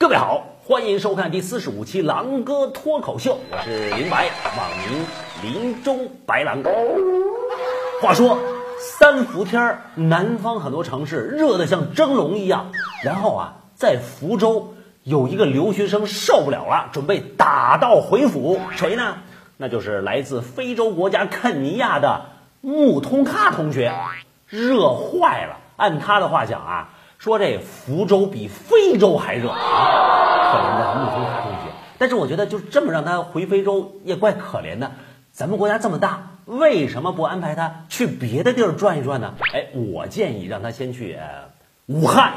各位好，欢迎收看第四十五期狼哥脱口秀，我是林白，网名林中白狼。话说三伏天儿，南方很多城市热得像蒸笼一样，然后啊，在福州有一个留学生受不了了，准备打道回府，谁呢？那就是来自非洲国家肯尼亚的穆通卡同学，热坏了。按他的话讲啊。说这福州比非洲还热啊，可怜的木通卡同学。但是我觉得就这么让他回非洲也怪可怜的。咱们国家这么大，为什么不安排他去别的地儿转一转呢？哎，我建议让他先去武汉，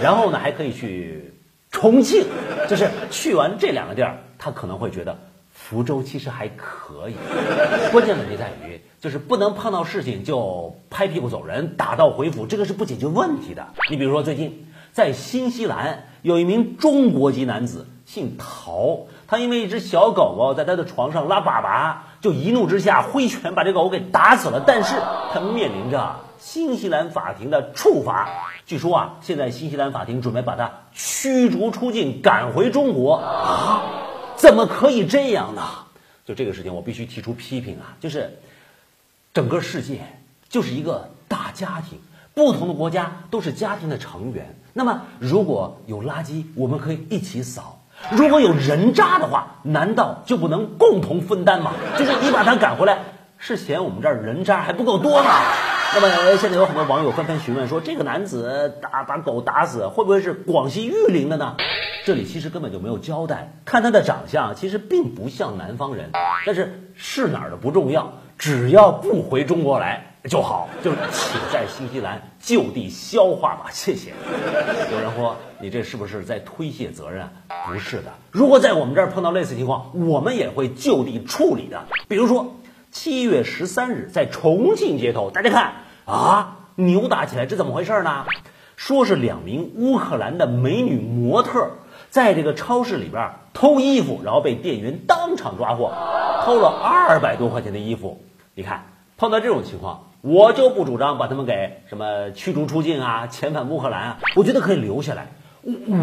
然后呢还可以去重庆，就是去完这两个地儿，他可能会觉得福州其实还可以。关键问题在于。就是不能碰到事情就拍屁股走人，打道回府，这个是不解决问题的。你比如说，最近在新西兰有一名中国籍男子，姓陶，他因为一只小狗狗在他的床上拉粑粑，就一怒之下挥拳把这狗给打死了。但是他面临着新西兰法庭的处罚，据说啊，现在新西兰法庭准备把他驱逐出境，赶回中国啊？怎么可以这样呢？就这个事情，我必须提出批评啊，就是。整个世界就是一个大家庭，不同的国家都是家庭的成员。那么，如果有垃圾，我们可以一起扫；如果有人渣的话，难道就不能共同分担吗？就是你把他赶回来，是嫌我们这儿人渣还不够多吗？那么，现在有很多网友纷纷询问说，这个男子打把狗打死，会不会是广西玉林的呢？这里其实根本就没有交代。看他的长相，其实并不像南方人，但是是哪儿的不重要。只要不回中国来就好，就请在新西兰就地消化吧，谢谢。有人说你这是不是在推卸责任？不是的，如果在我们这儿碰到类似情况，我们也会就地处理的。比如说七月十三日在重庆街头，大家看啊，扭打起来，这怎么回事呢？说是两名乌克兰的美女模特在这个超市里边偷衣服，然后被店员当场抓获，偷了二百多块钱的衣服。你看，碰到这种情况，我就不主张把他们给什么驱逐出境啊，遣返乌克兰啊。我觉得可以留下来，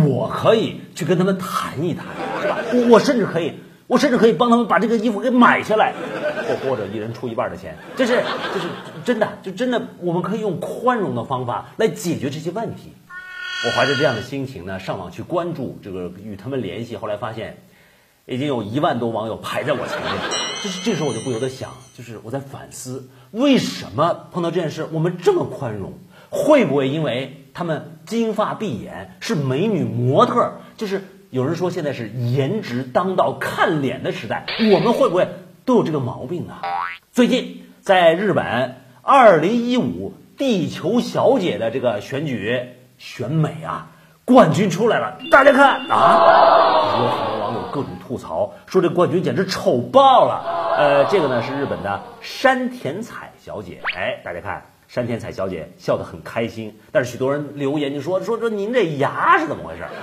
我可以去跟他们谈一谈，是吧？我甚至可以，我甚至可以帮他们把这个衣服给买下来，或或者一人出一半的钱。这是，这是真的，就真的，我们可以用宽容的方法来解决这些问题。我怀着这样的心情呢，上网去关注这个与他们联系，后来发现。已经有一万多网友排在我前面，就是这时候我就不由得想，就是我在反思，为什么碰到这件事我们这么宽容？会不会因为他们金发碧眼是美女模特？就是有人说现在是颜值当道、看脸的时代，我们会不会都有这个毛病呢？最近在日本，二零一五地球小姐的这个选举选美啊，冠军出来了，大家看啊。有很多网友各种吐槽，说这冠军简直丑爆了。呃，这个呢是日本的山田彩小姐。哎，大家看，山田彩小姐笑得很开心。但是许多人留言就说说说您这牙是怎么回事？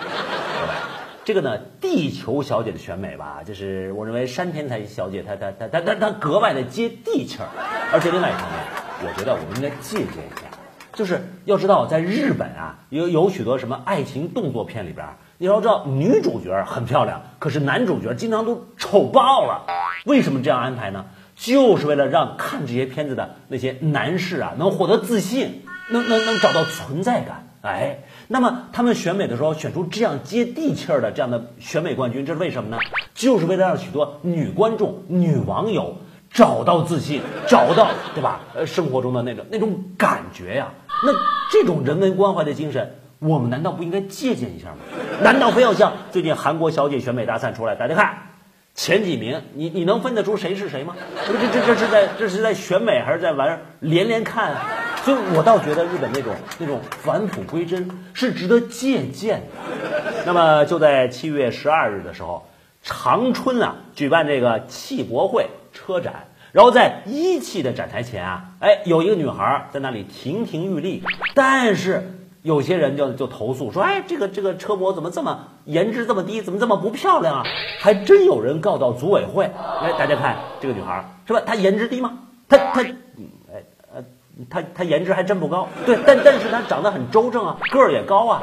这个呢，地球小姐的选美吧，就是我认为山田才小姐她她她她她她格外的接地气儿。而且另外一方面，我觉得我们应该借鉴一下，就是要知道在日本啊，有有许多什么爱情动作片里边。你要知道，女主角很漂亮，可是男主角经常都丑爆了。为什么这样安排呢？就是为了让看这些片子的那些男士啊，能获得自信，能能能找到存在感。哎，那么他们选美的时候选出这样接地气儿的这样的选美冠军，这是为什么呢？就是为了让许多女观众、女网友找到自信，找到对吧？呃，生活中的那种那种感觉呀。那这种人文关怀的精神。我们难道不应该借鉴一下吗？难道非要像最近韩国小姐选美大赛出来，大家看前几名，你你能分得出谁是谁吗？这这这这是在这是在选美还是在玩连连看？所以我倒觉得日本那种那种返璞归真是值得借鉴的。那么就在七月十二日的时候，长春啊举办这个汽博会车展，然后在一汽的展台前啊，哎有一个女孩在那里亭亭玉立，但是。有些人就就投诉说，哎，这个这个车模怎么这么颜值这么低，怎么这么不漂亮啊？还真有人告到组委会。哎，大家看这个女孩是吧？她颜值低吗？她她，他他，颜值还真不高。对，但但是她长得很周正啊，个儿也高啊。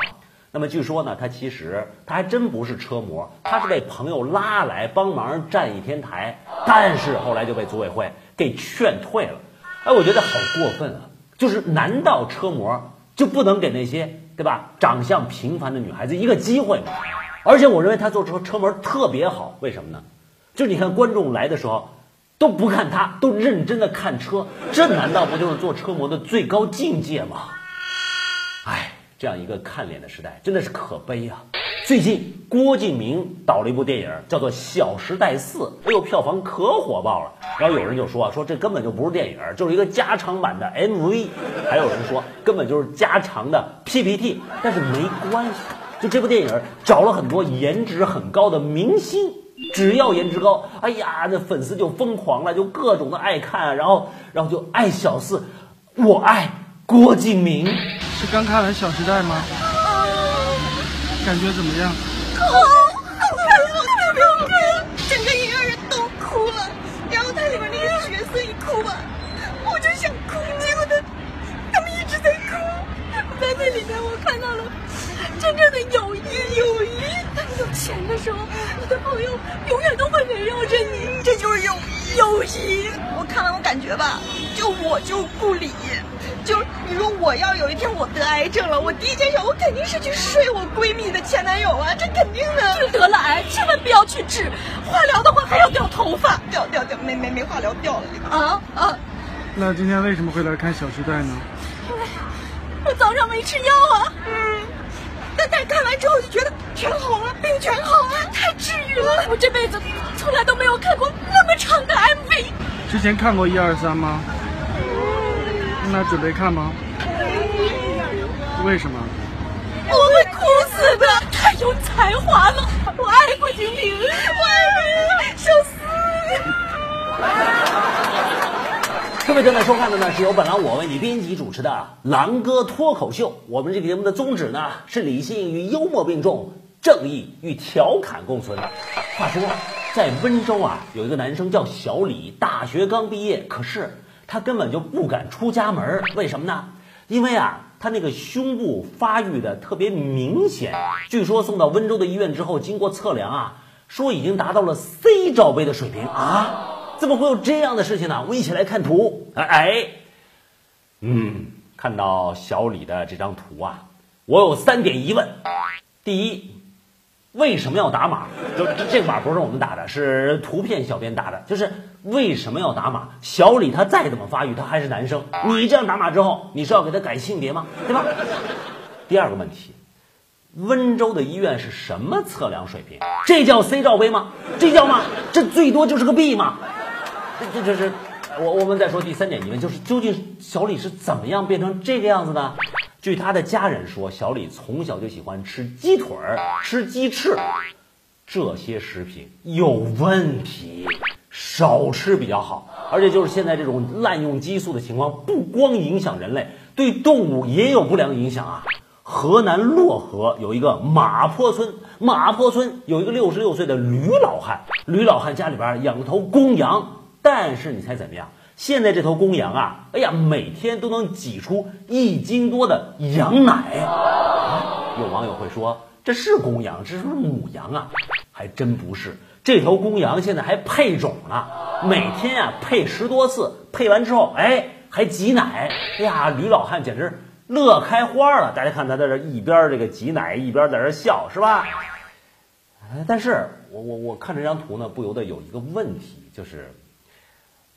那么据说呢，他其实他还真不是车模，他是被朋友拉来帮忙站一天台，但是后来就被组委会给劝退了。哎，我觉得好过分啊！就是难道车模就不能给那些对吧长相平凡的女孩子一个机会吗？而且我认为他做车车模特别好，为什么呢？就是你看观众来的时候都不看他，都认真的看车，这难道不就是做车模的最高境界吗？哎。这样一个看脸的时代，真的是可悲啊！最近郭敬明导了一部电影，叫做《小时代四》，哎呦，票房可火爆了。然后有人就说说这根本就不是电影，就是一个加长版的 MV。还有人说根本就是加长的 PPT。但是没关系，就这部电影找了很多颜值很高的明星，只要颜值高，哎呀，那粉丝就疯狂了，就各种的爱看，然后然后就爱小四，我爱郭敬明。是刚看完《小时代》吗？感觉怎么样？是去睡我闺蜜的前男友啊，这肯定的。就得了癌，千万不要去治，化疗的话还要掉头发，掉掉掉，没没没化疗掉了啊啊！那今天为什么会来看《小时代》呢？因为我早上没吃药啊。嗯。但但看完之后就觉得全好了，病全好了，太治愈了。我这辈子从来都没有看过那么长的 MV。之前看过一二三吗？那准备看吗？为什么？有才华了，我爱郭敬明，我爱你，小四。各位正在收看的呢，是由本栏我为你编辑主持的《狼哥脱口秀》。我们这个节目的宗旨呢，是理性与幽默并重，正义与调侃共存。话说，在温州啊，有一个男生叫小李，大学刚毕业，可是。他根本就不敢出家门，为什么呢？因为啊，他那个胸部发育的特别明显，据说送到温州的医院之后，经过测量啊，说已经达到了 C 罩杯的水平啊！怎么会有这样的事情呢？我们一起来看图，哎，嗯，看到小李的这张图啊，我有三点疑问：第一。为什么要打码？就这个码不是我们打的，是图片小编打的。就是为什么要打码？小李他再怎么发育，他还是男生。你这样打码之后，你是要给他改性别吗？对吧？第二个问题，温州的医院是什么测量水平？这叫 C 罩杯吗？这叫吗？这最多就是个 B 吗？这这这是我我们再说第三点疑问，就是究竟小李是怎么样变成这个样子的？据他的家人说，小李从小就喜欢吃鸡腿儿、吃鸡翅，这些食品有问题，少吃比较好。而且就是现在这种滥用激素的情况，不光影响人类，对动物也有不良影响啊。河南漯河有一个马坡村，马坡村有一个六十六岁的吕老汉，吕老汉家里边养了头公羊，但是你猜怎么样？现在这头公羊啊，哎呀，每天都能挤出一斤多的羊奶。啊、有网友会说，这是公羊，这是不是母羊啊？还真不是，这头公羊现在还配种呢，每天啊配十多次，配完之后，哎，还挤奶。哎呀，吕老汉简直乐开花了。大家看他在这一边这个挤奶，一边在这笑，是吧？但是我我我看这张图呢，不由得有一个问题，就是。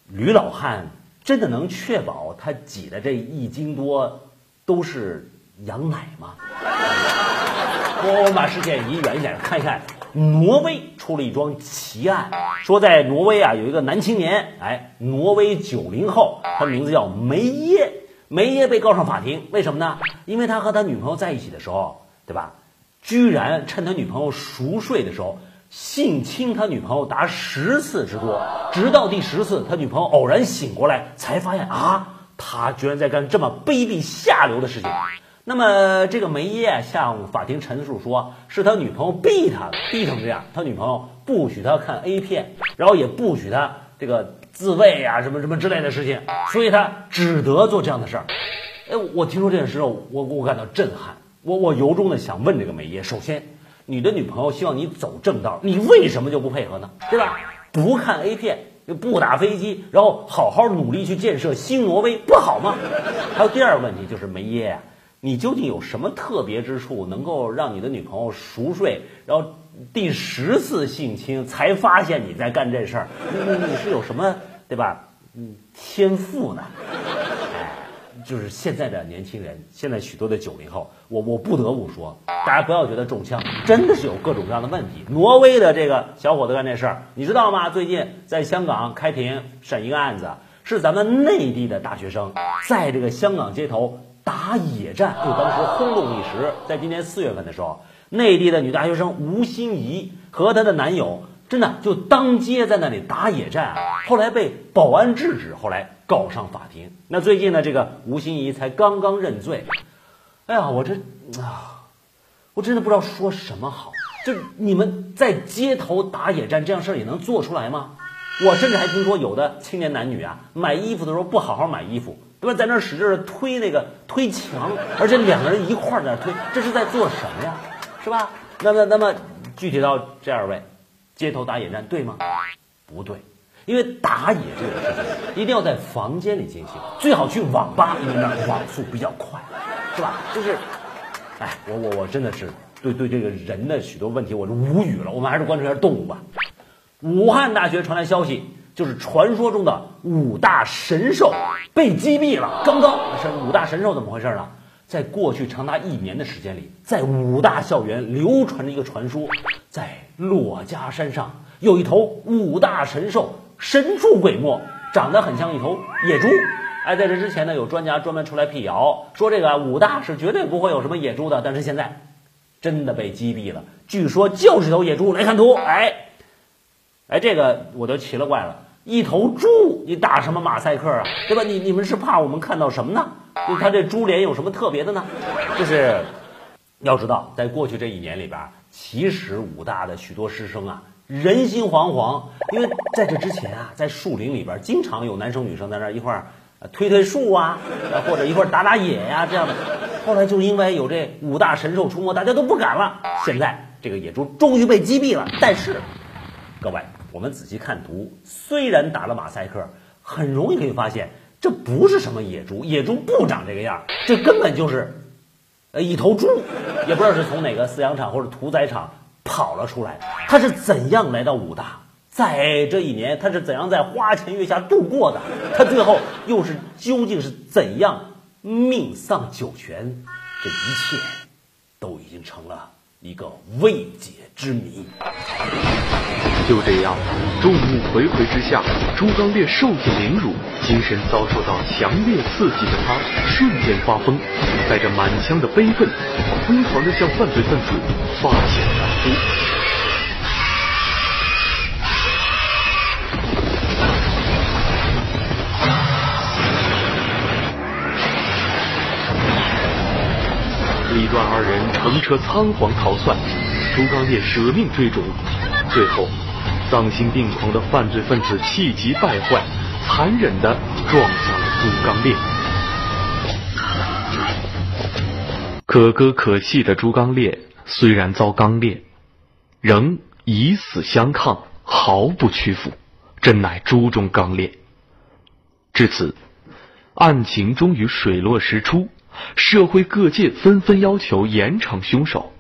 吕老汉真的能确保他挤的这一斤多都是羊奶吗？我们把视线移远一点，看一看挪威出了一桩奇案，说在挪威啊有一个男青年，哎，挪威九零后，他名字叫梅耶，梅耶被告上法庭，为什么呢？因为他和他女朋友在一起的时候，对吧？居然趁他女朋友熟睡的时候。性侵他女朋友达十次之多，直到第十次，他女朋友偶然醒过来，才发现啊，他居然在干这么卑鄙下流的事情。那么这个梅耶向法庭陈述说，是他女朋友逼他的，逼成这样。他女朋友不许他看 A 片，然后也不许他这个自慰啊，什么什么之类的事情，所以他只得做这样的事儿。哎，我听说这件事，我我感到震撼。我我由衷的想问这个梅耶，首先，你的女朋友希望你走正道，你为什么就不配合呢？对吧？不看 A 片，不打飞机，然后好好努力去建设新挪威，不好吗？还有第二个问题就是梅耶呀，你究竟有什么特别之处，能够让你的女朋友熟睡，然后第十次性侵才发现你在干这事儿？你你你是有什么对吧？嗯，天赋呢？就是现在的年轻人，现在许多的九零后，我我不得不说，大家不要觉得中枪，真的是有各种各样的问题。挪威的这个小伙子干这事儿，你知道吗？最近在香港开庭审一个案子，是咱们内地的大学生在这个香港街头打野战，就当时轰动一时。在今年四月份的时候，内地的女大学生吴欣怡和她的男友。真的就当街在那里打野战！后来被保安制止，后来告上法庭。那最近呢，这个吴欣怡才刚刚认罪。哎呀，我这啊，我真的不知道说什么好。就你们在街头打野战这样事儿也能做出来吗？我甚至还听说有的青年男女啊，买衣服的时候不好好买衣服，对吧？在那使劲的推那个推墙，而且两个人一块儿在那推，这是在做什么呀？是吧？那么，那么具体到这二位。街头打野战对吗？不对，因为打野这个事情一定要在房间里进行，最好去网吧，因为那网速比较快，是吧？就是，哎，我我我真的是对对这个人的许多问题我是无语了。我们还是关注一下动物吧。武汉大学传来消息，就是传说中的五大神兽被击毙了。刚刚是五大神兽怎么回事呢？在过去长达一年的时间里，在武大校园流传着一个传说，在珞珈山上有一头五大神兽神出鬼没，长得很像一头野猪。哎，在这之前呢，有专家专门出来辟谣，说这个武大是绝对不会有什么野猪的。但是现在真的被击毙了，据说就是头野猪。来看图，哎，哎，这个我都奇了怪了，一头猪，你打什么马赛克啊？对吧？你你们是怕我们看到什么呢？就他这猪脸有什么特别的呢？就是要知道，在过去这一年里边，其实武大的许多师生啊，人心惶惶，因为在这之前啊，在树林里边经常有男生女生在那一块儿推推树啊，或者一块儿打打野呀这样的。后来就因为有这五大神兽出没，大家都不敢了。现在这个野猪终于被击毙了，但是各位，我们仔细看图，虽然打了马赛克，很容易可以发现。这不是什么野猪，野猪不长这个样，这根本就是，呃，一头猪，也不知道是从哪个饲养场或者屠宰场跑了出来。他是怎样来到武大？在这一年，他是怎样在花前月下度过的？他最后又是究竟是怎样命丧九泉？这一切都已经成了一个未解之谜。就这样，众目睽睽之下，朱刚烈受尽凌辱，精神遭受到强烈刺激的他，瞬间发疯，带着满腔的悲愤，疯狂的向犯罪分子发起了斩夫。李段二人乘车仓皇逃窜，朱刚烈舍命追逐，最后。丧心病狂的犯罪分子气急败坏，残忍的撞向了朱刚烈。可歌可泣的朱刚烈虽然遭刚烈，仍以死相抗，毫不屈服，真乃朱中刚烈。至此，案情终于水落石出，社会各界纷纷要求严惩凶手。